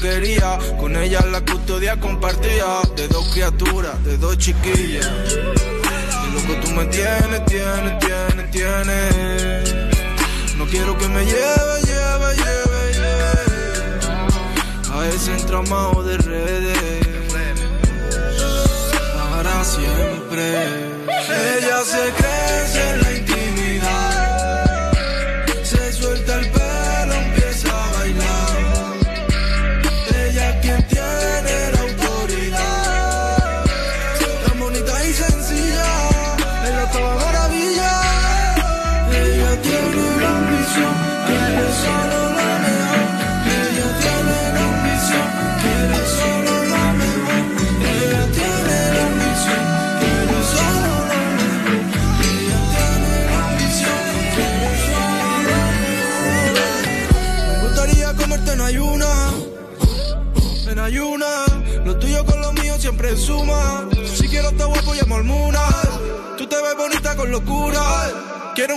quería. Con ella la custodia compartía de dos criaturas, de dos chiquillos.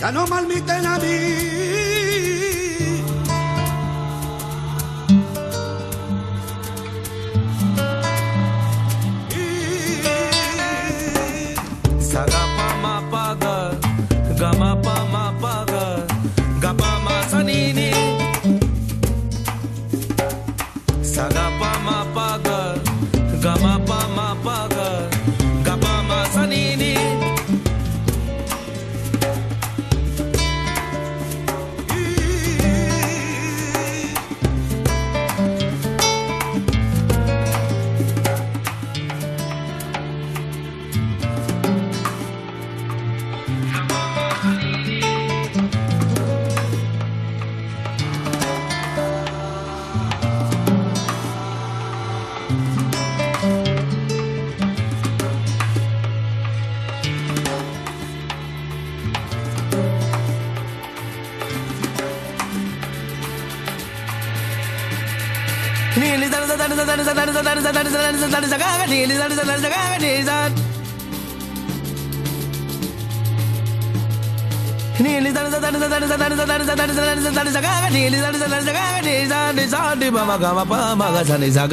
Ya no malmiten a mí. sa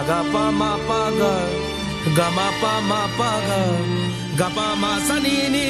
Sagapa mapaga, gamapa mapaga, gapa masanini.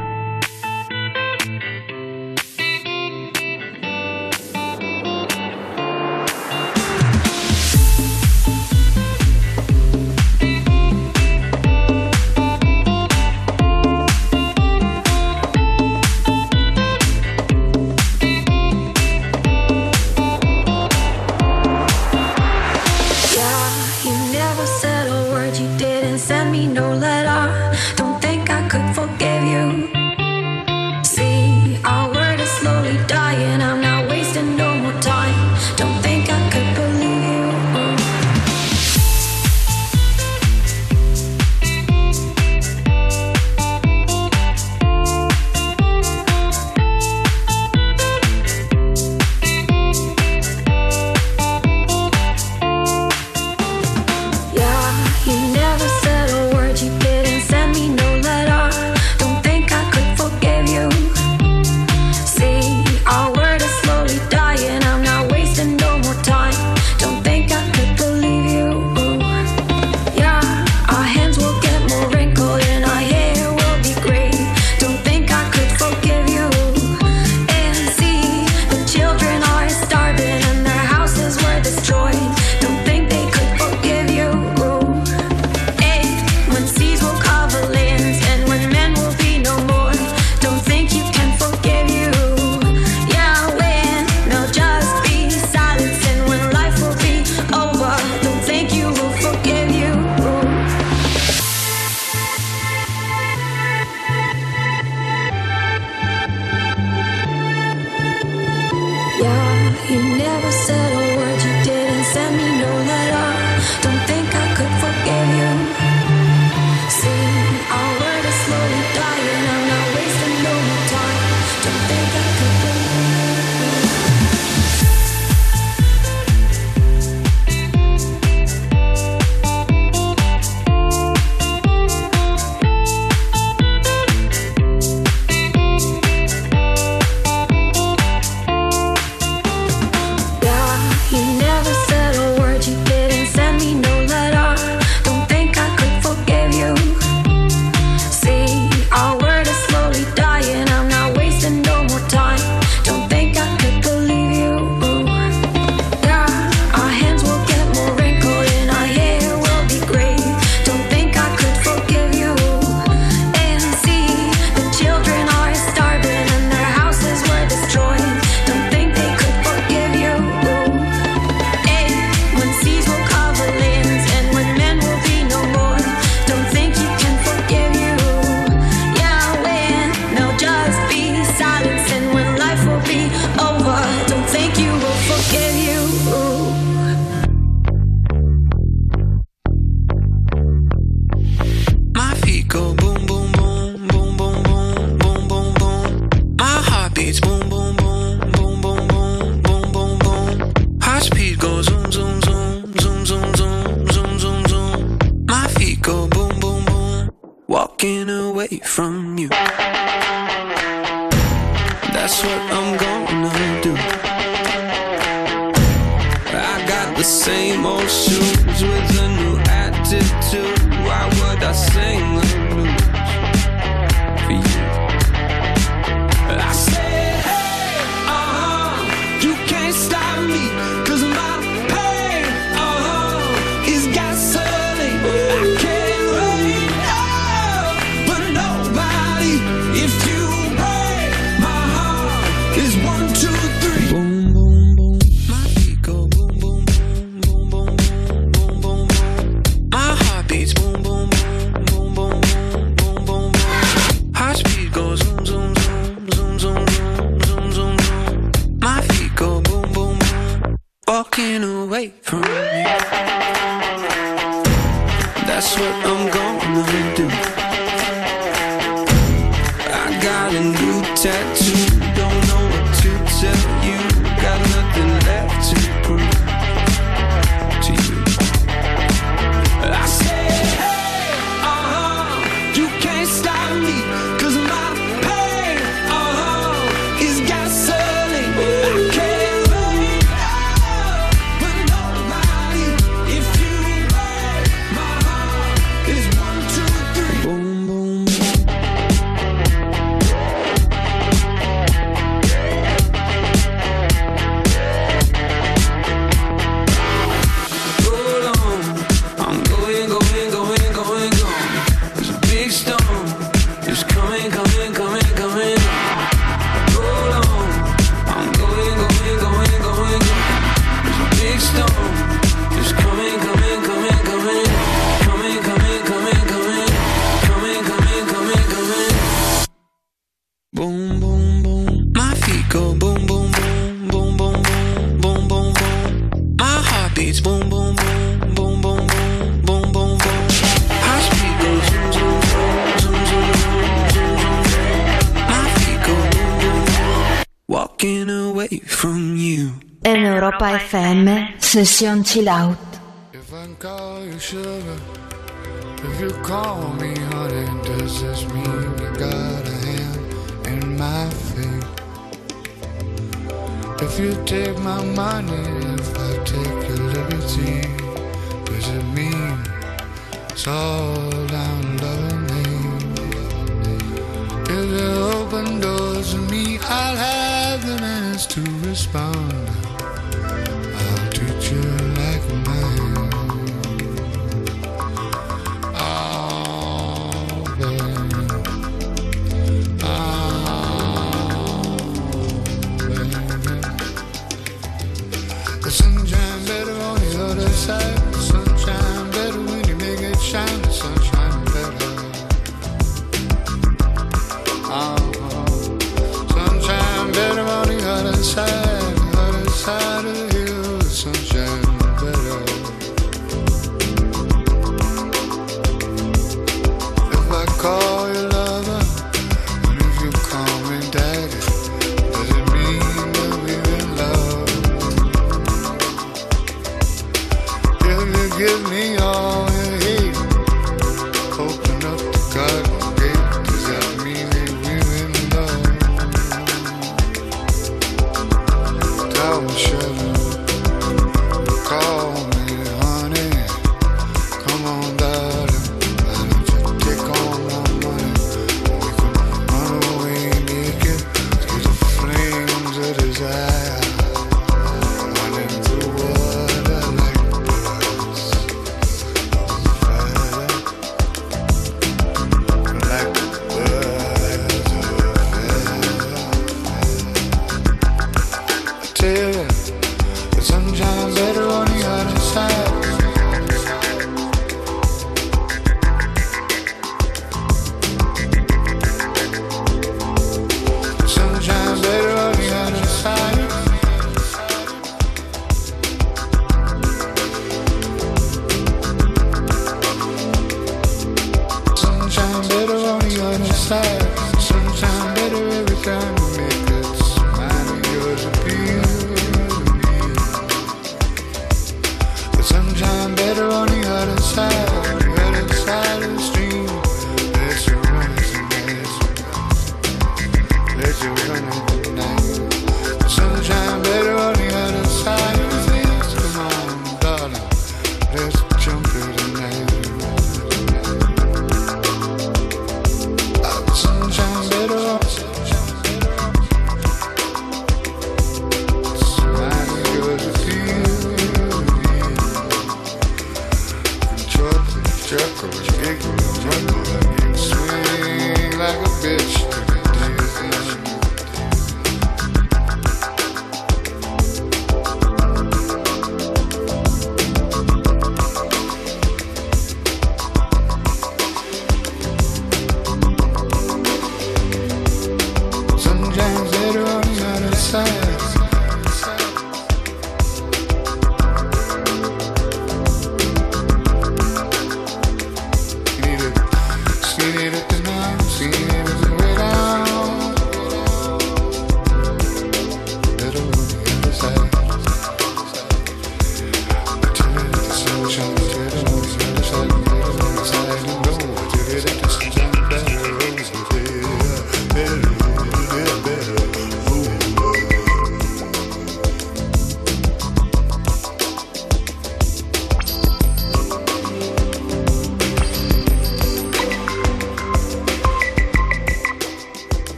Go boom, boom, boom, boom, boom, boom, boom, boom, boom. My heart beats boom, boom, Walking away from you. In Europa FM, session chill out. If I call you sugar, if you call me honey, does this mean you got a hand in my? If you take my money, if I take your liberty, does it mean it's all down to me? If you open doors to me, I'll have the chance to respond. side.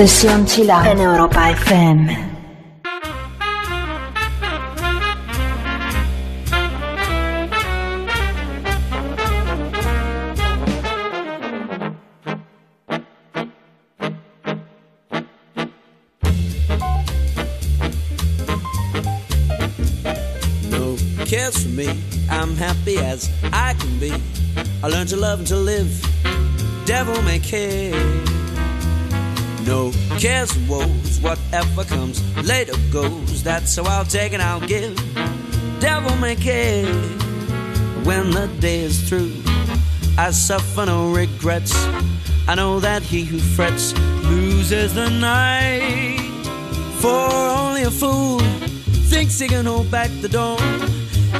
Sesión Chill Out en Europa FM. cares for me. I'm happy as I can be. I learned to love and to live. Devil may care cares and woes. Whatever comes later goes. That's how I'll take and I'll give. Devil may care when the day is through. I suffer no regrets. I know that he who frets loses the night. For only a fool thinks he can hold back the dawn.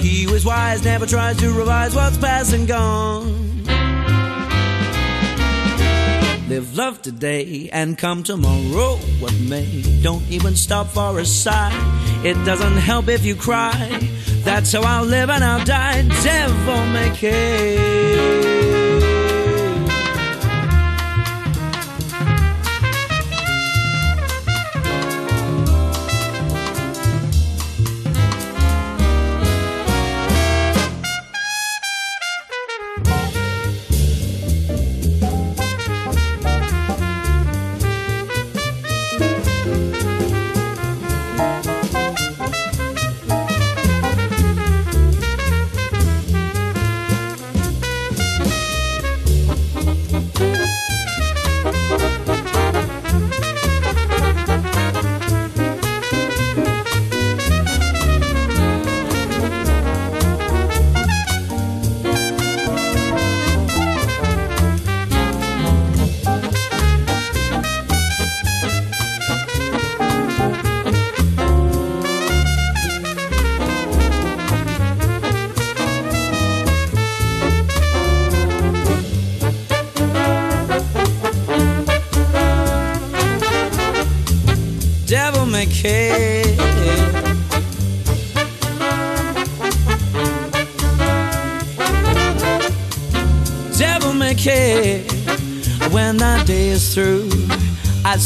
He who is wise never tries to revise what's past and gone. Live love today and come tomorrow what may. Don't even stop for a sigh. It doesn't help if you cry. That's how I'll live and I'll die. Devil may care.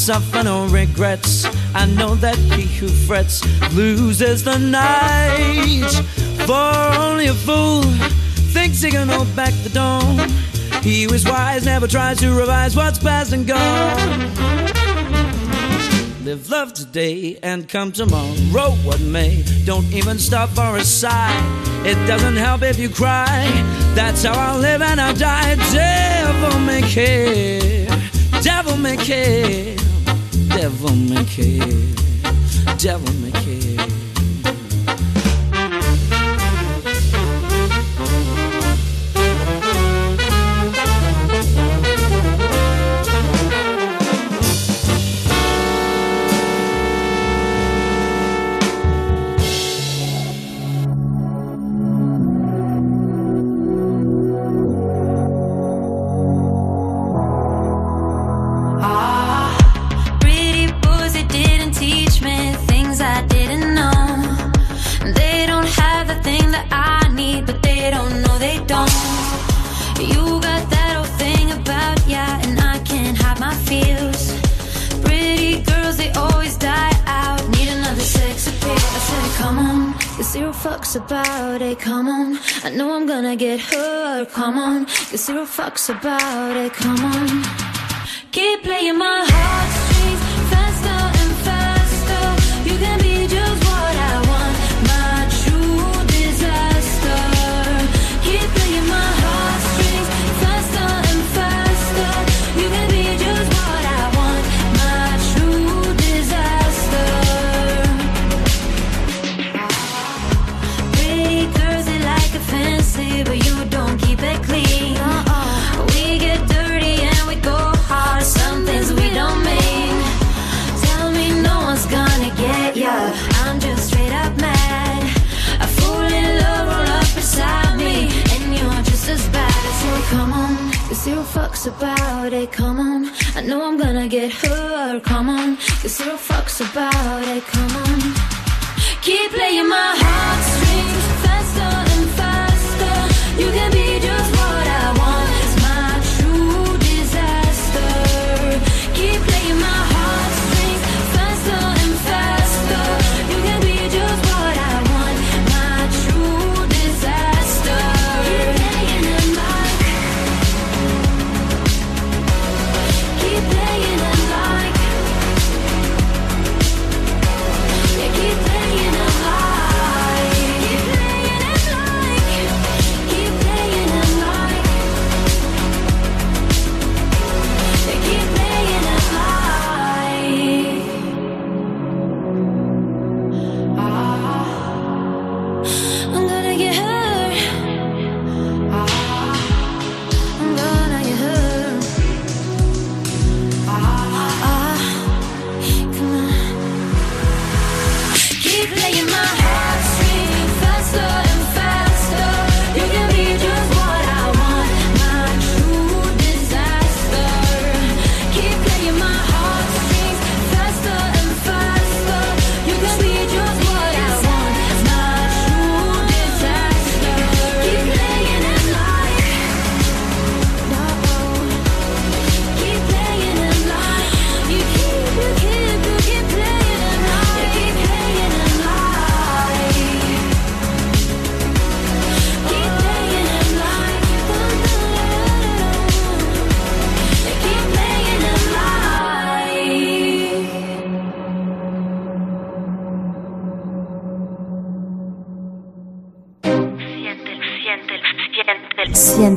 Suffer no regrets. I know that he who frets loses the night. For only a fool thinks he can hold back the dawn. He who is wise never tries to revise what's past and gone. Live love today and come tomorrow, what may. Don't even stop for a sigh. It doesn't help if you cry. That's how I'll live and I'll die. Devil may care. Devil may care devil may care, devil may zero fucks about it. Come on,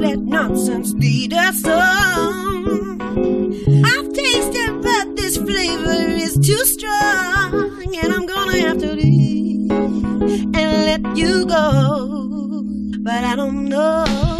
Nonsense leader song. I've tasted, but this flavor is too strong, and I'm gonna have to leave and let you go. But I don't know.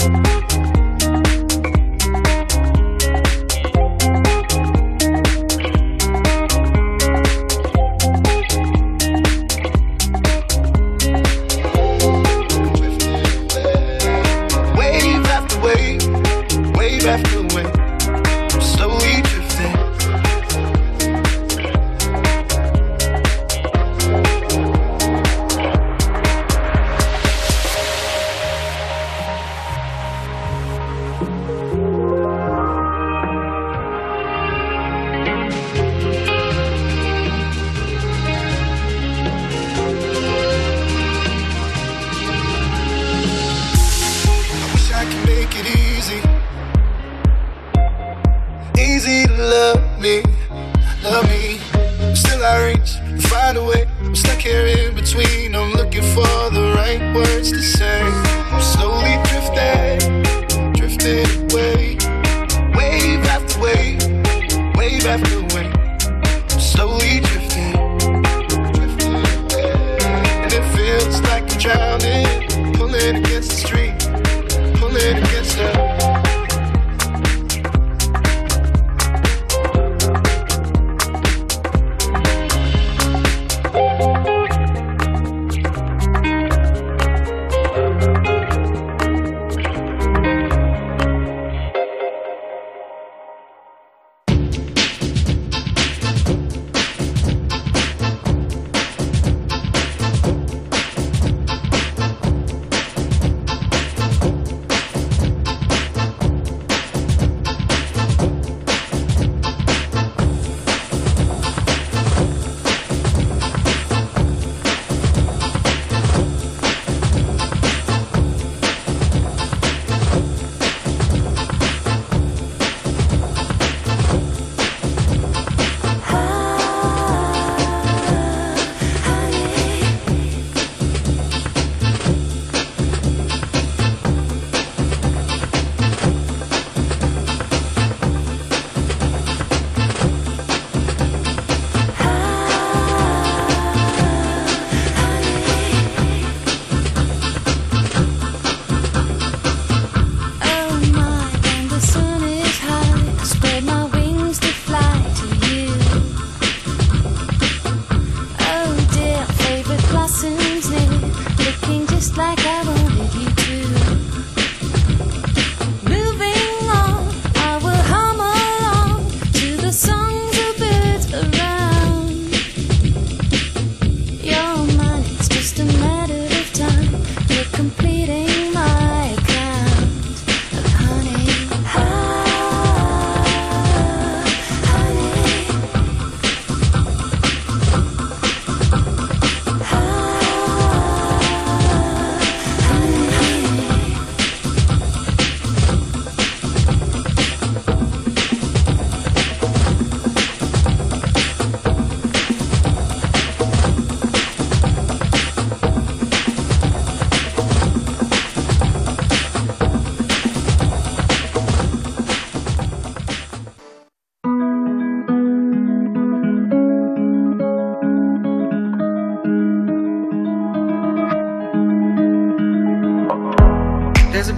Wave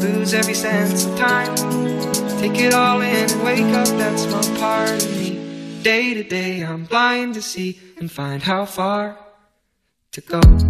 lose every sense of time. Take it all in and wake up that small part of me. Day to day, I'm blind to see and find how far to go.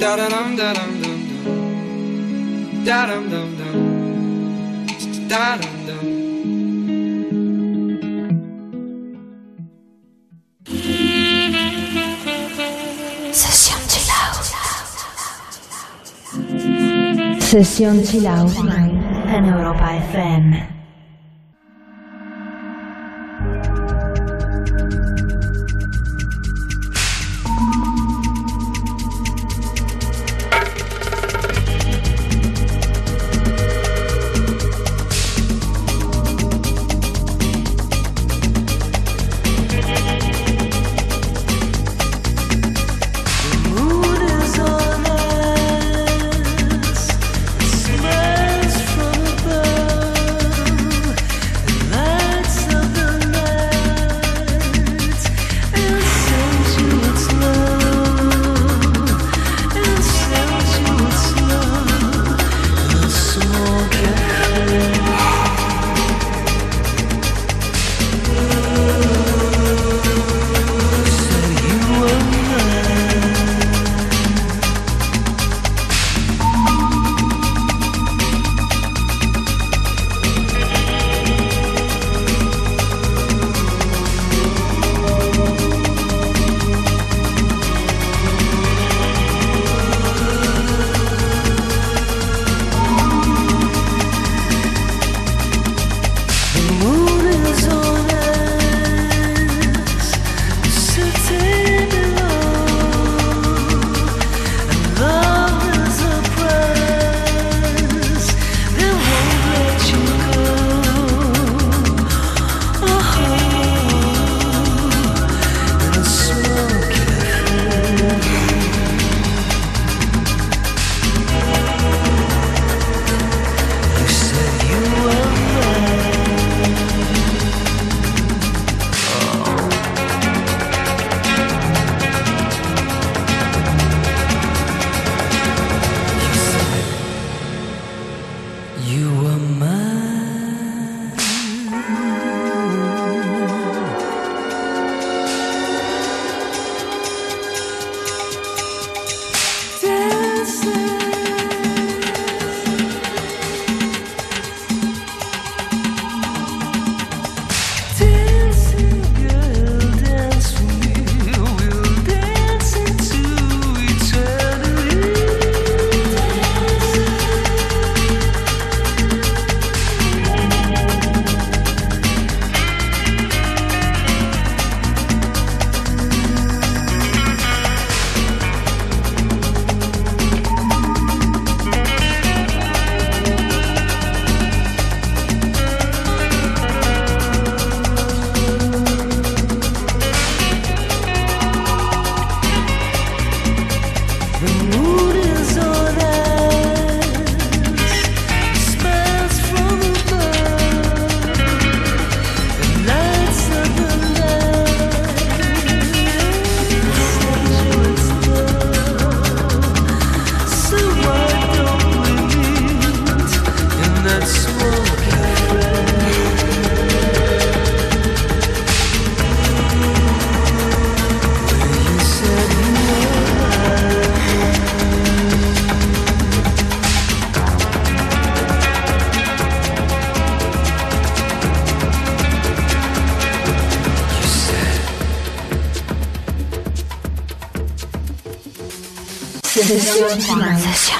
Da da dum da dum dum dum. Da dum dum dum. Da dum dum. Session Chill Out. Session Chill Out en Europa FM. 是吗？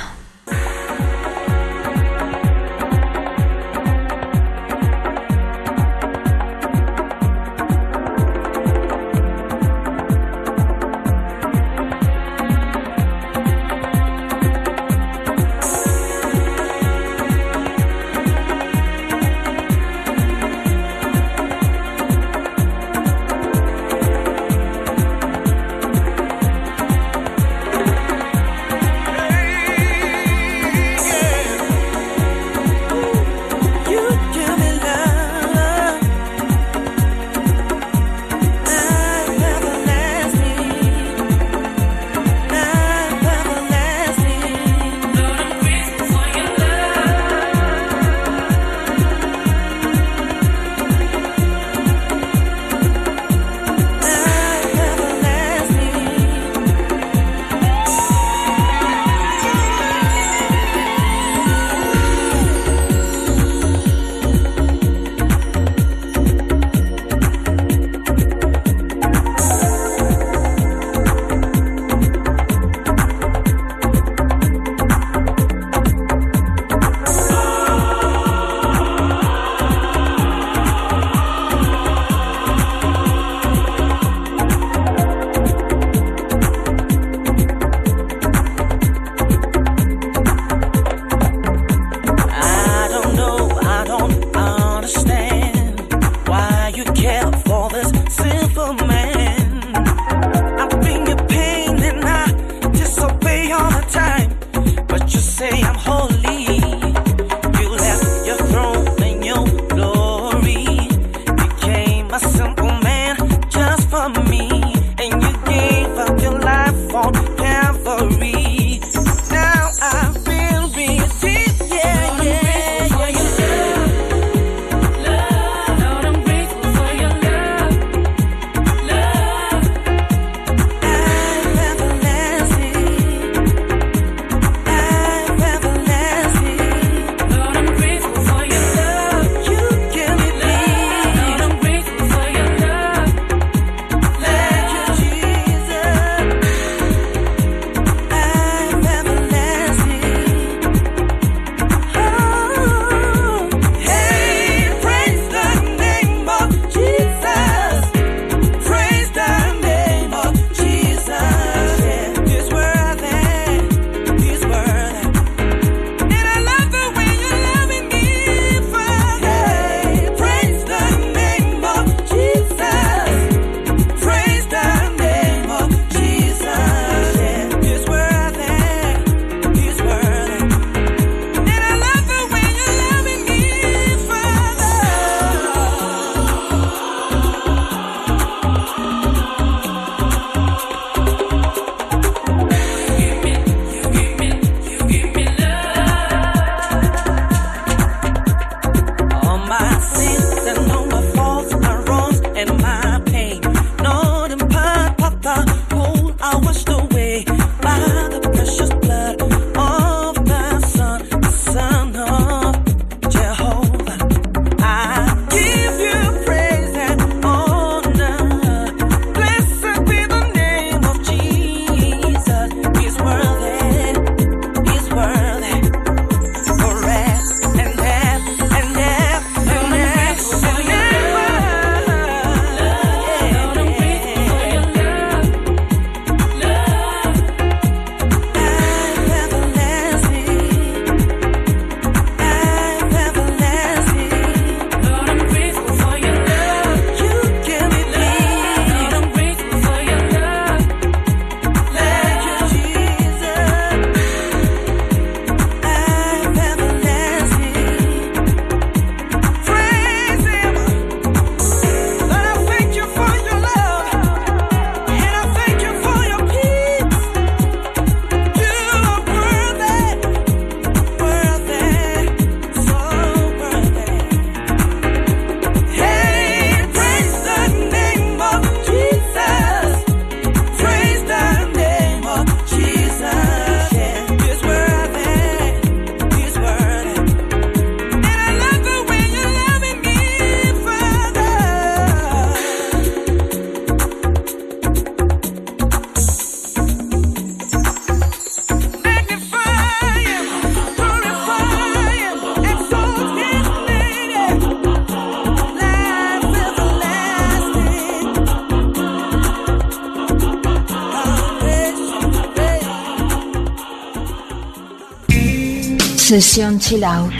Sesión Chill Out.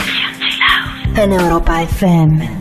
En Europa FM.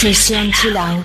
水乡凄凉。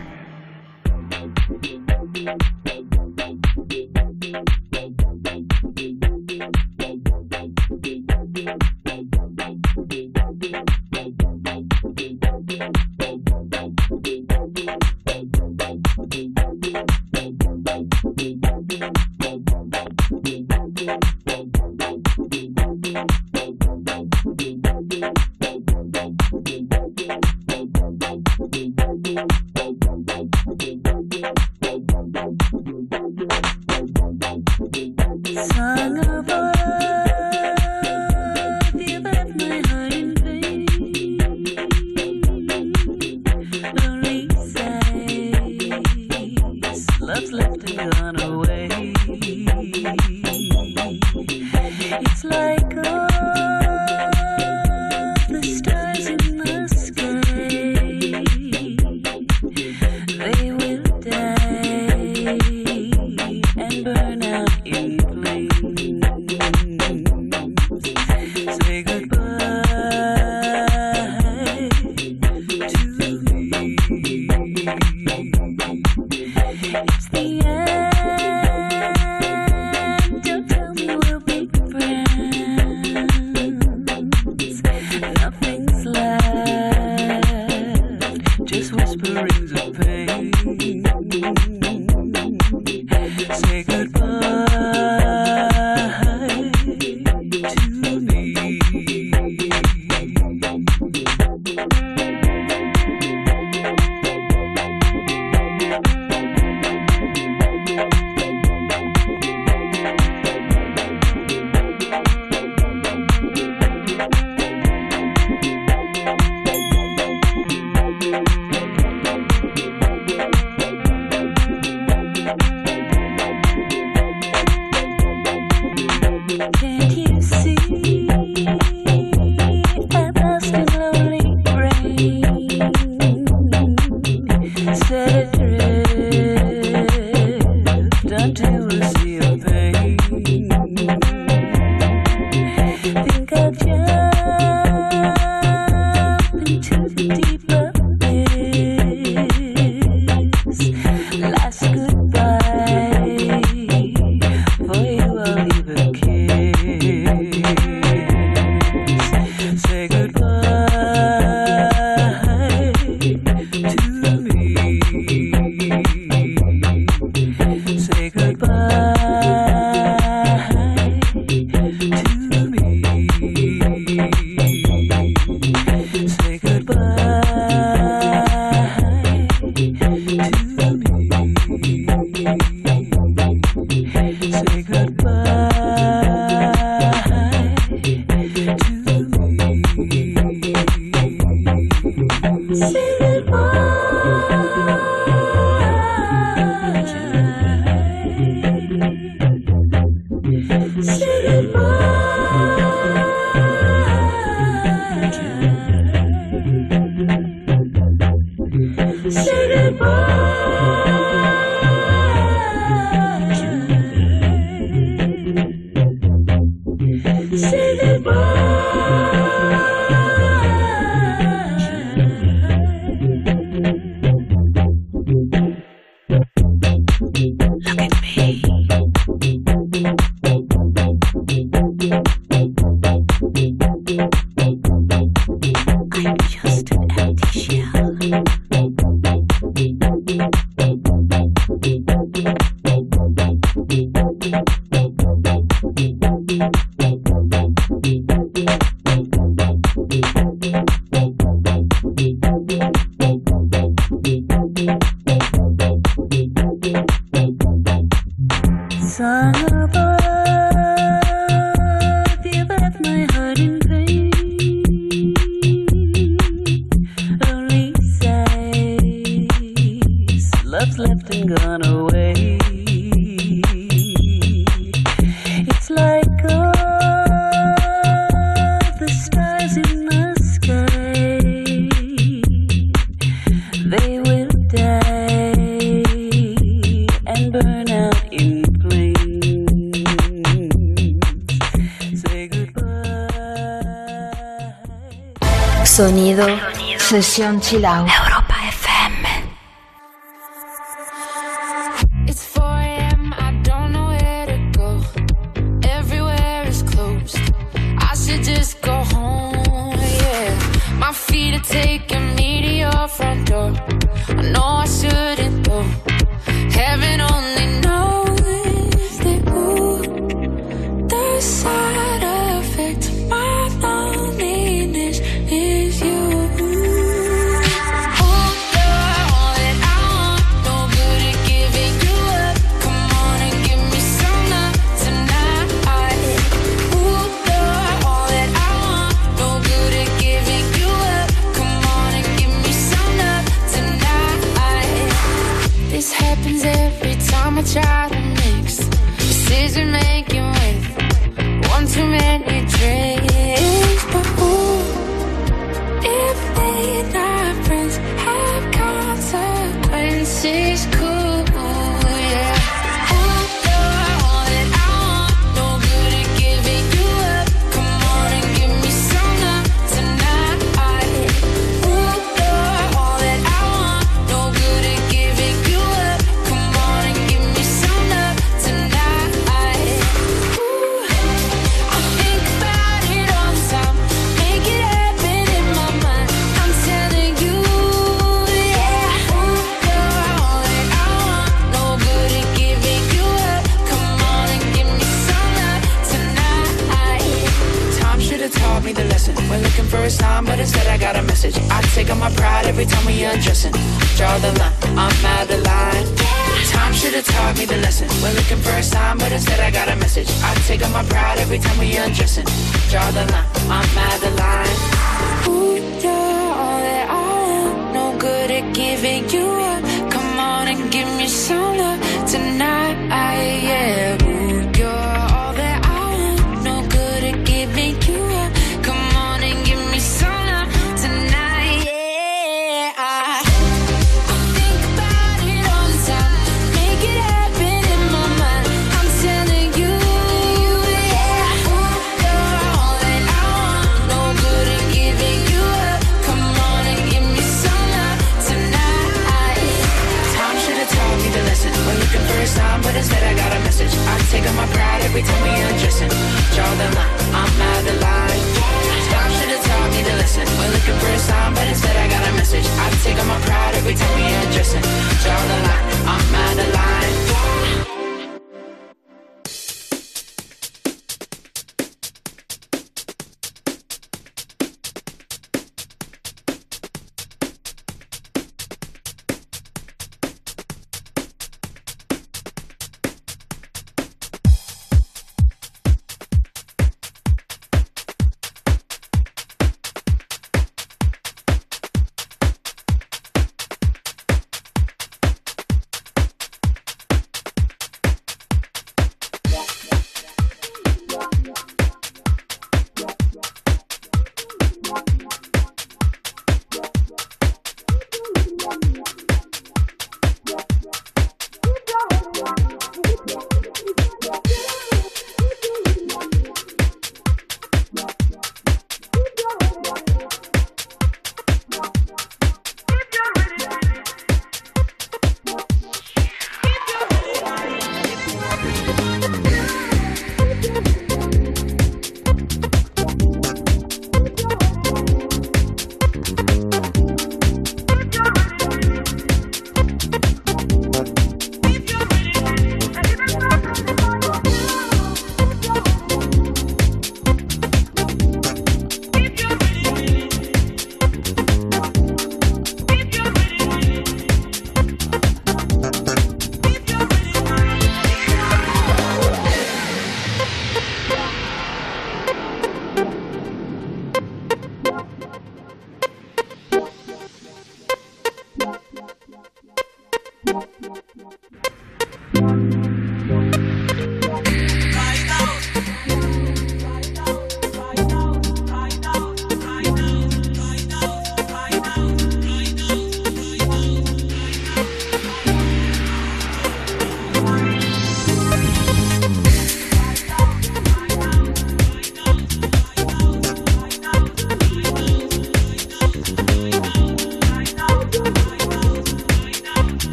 Chill out.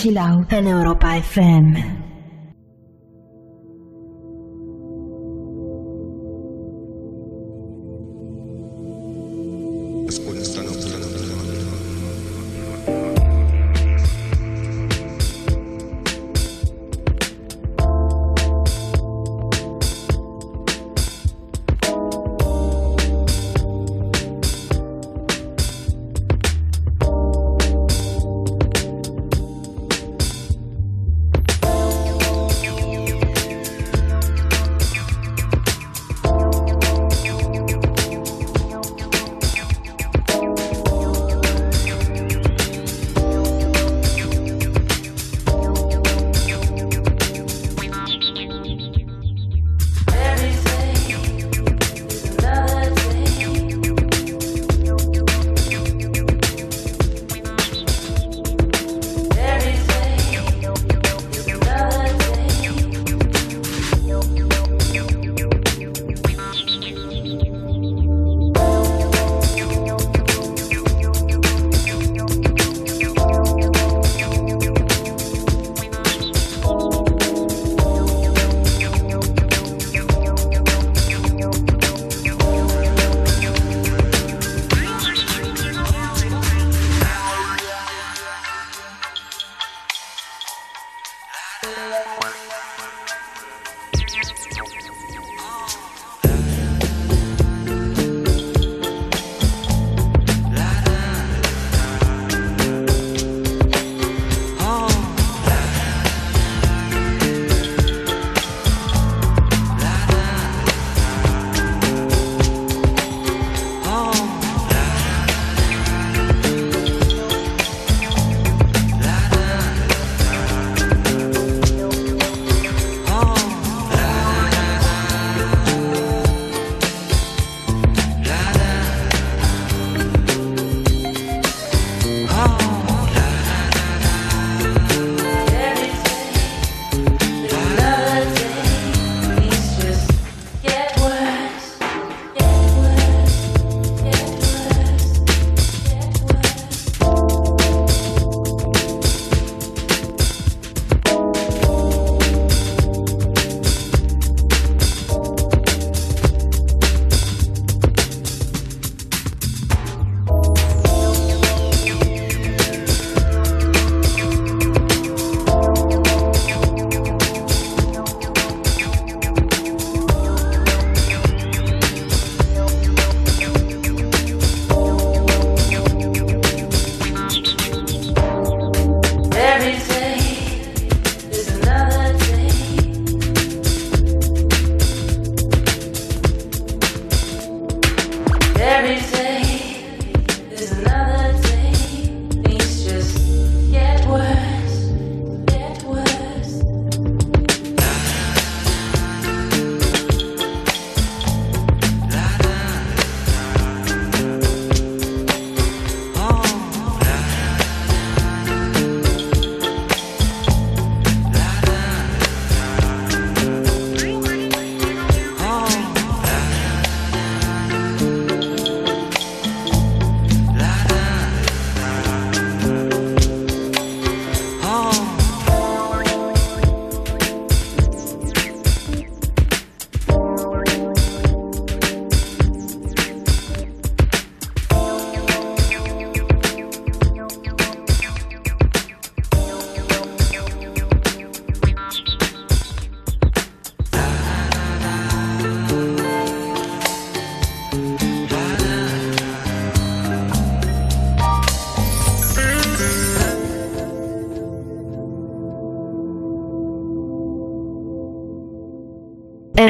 Chill Out en Europa FM.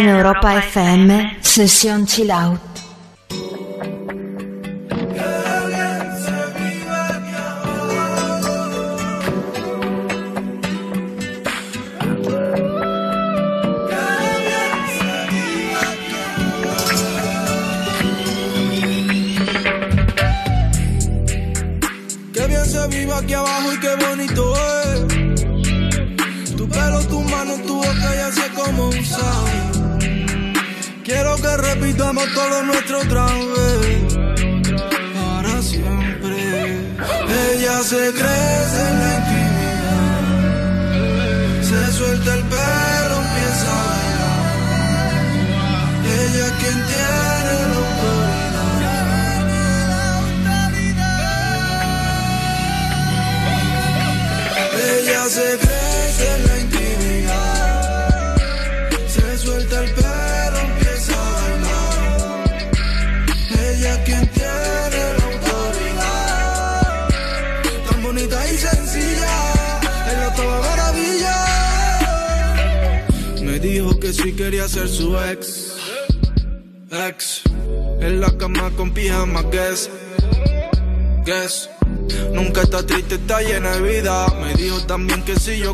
in Europa FM, Session Chill Out.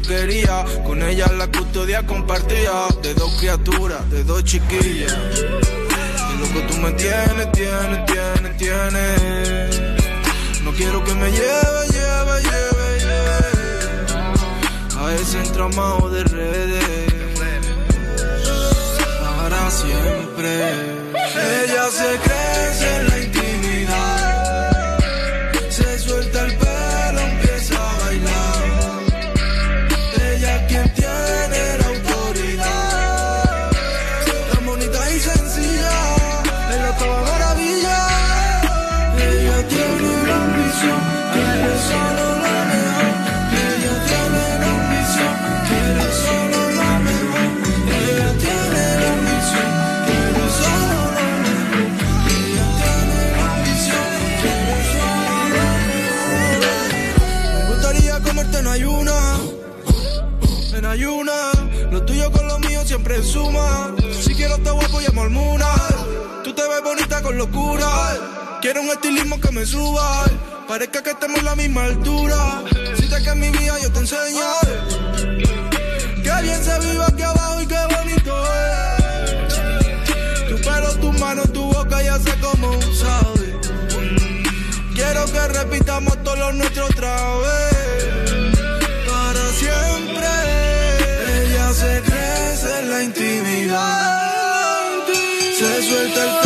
quería. Con ella la custodia compartía de dos criaturas, de dos chiquillos. Si quiero te guapo ya mormuna. Tú te ves bonita con locura. Quiero un estilismo que me suba. Parezca que estemos a la misma altura. Si te que mi vida yo te enseño. Que bien se vive aquí abajo y qué bonito es. Tu pelo, tu mano, tu boca ya sé cómo sabe. Quiero que repitamos todos los nuestros otra. Se suelta el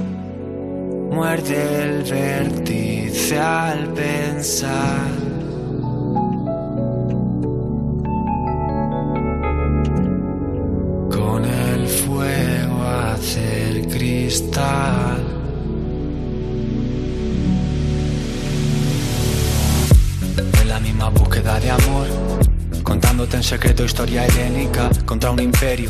Muerde el vértice al pensar. Con el fuego hacer cristal. En la misma búsqueda de amor. Contándote en secreto historia helénica contra un imperio.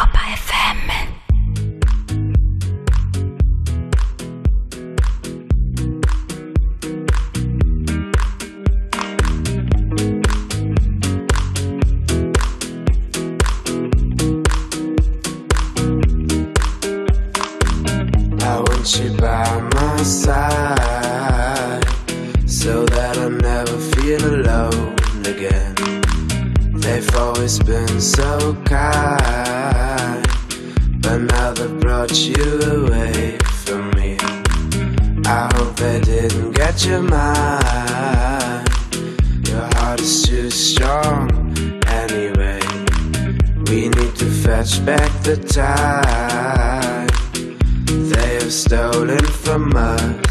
you by my side so that I never feel alone again. They've always been so kind, but now they've brought you away from me. I hope they didn't get your mind. Your heart is too strong anyway. We need to fetch back the time stolen from us.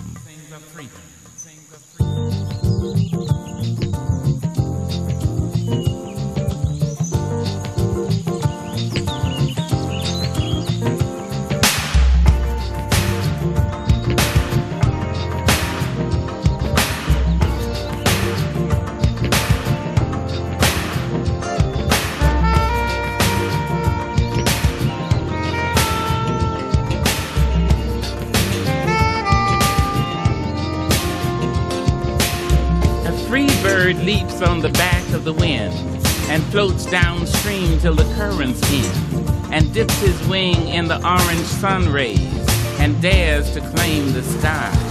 Sun rays and dares to claim the sky.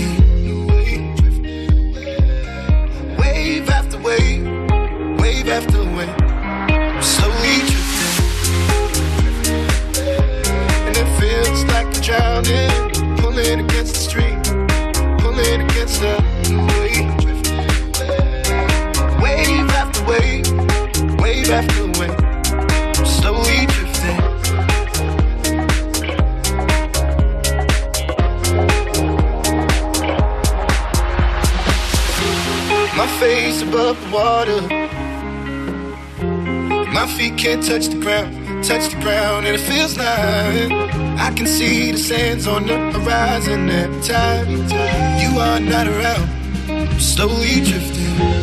after wave. I'm slowly drifting. My face above the water. My feet can't touch the ground, touch the ground, and it feels like I can see the sands on the horizon every time you are not around. I'm slowly drifting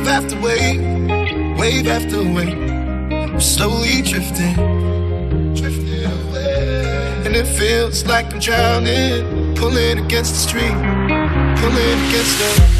wave after wave, wave after wave. Slowly drifting, drifting away. And it feels like I'm drowning, pulling against the stream, pulling against the.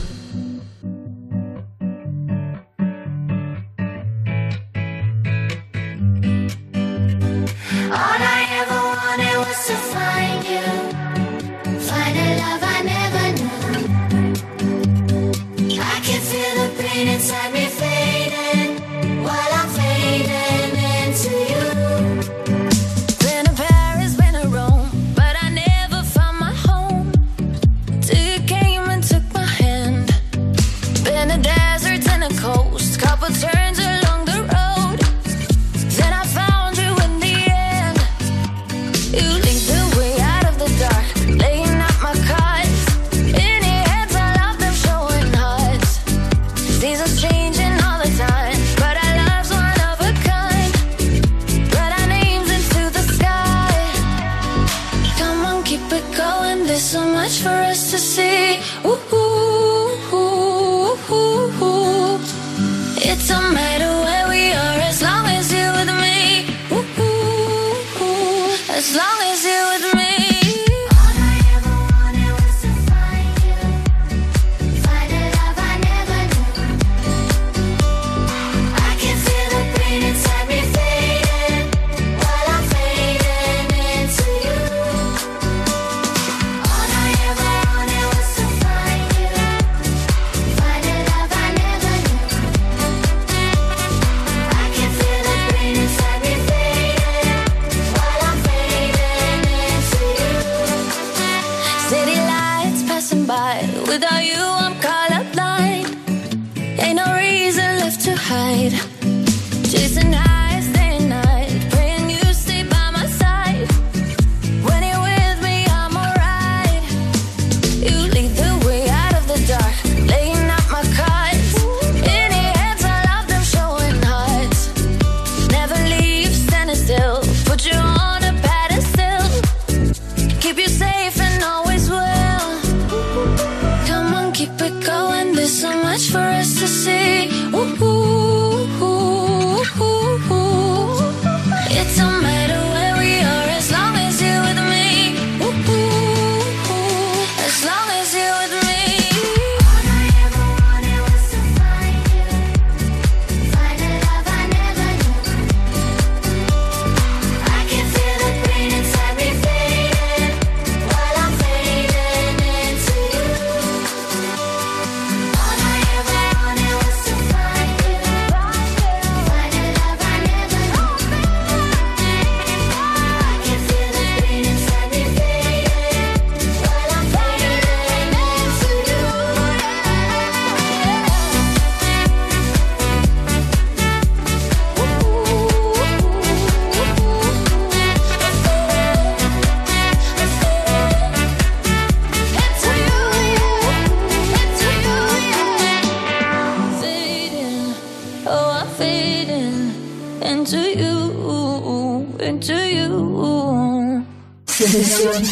into you, into you. Sesión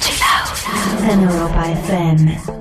Chill Out en Europa FM.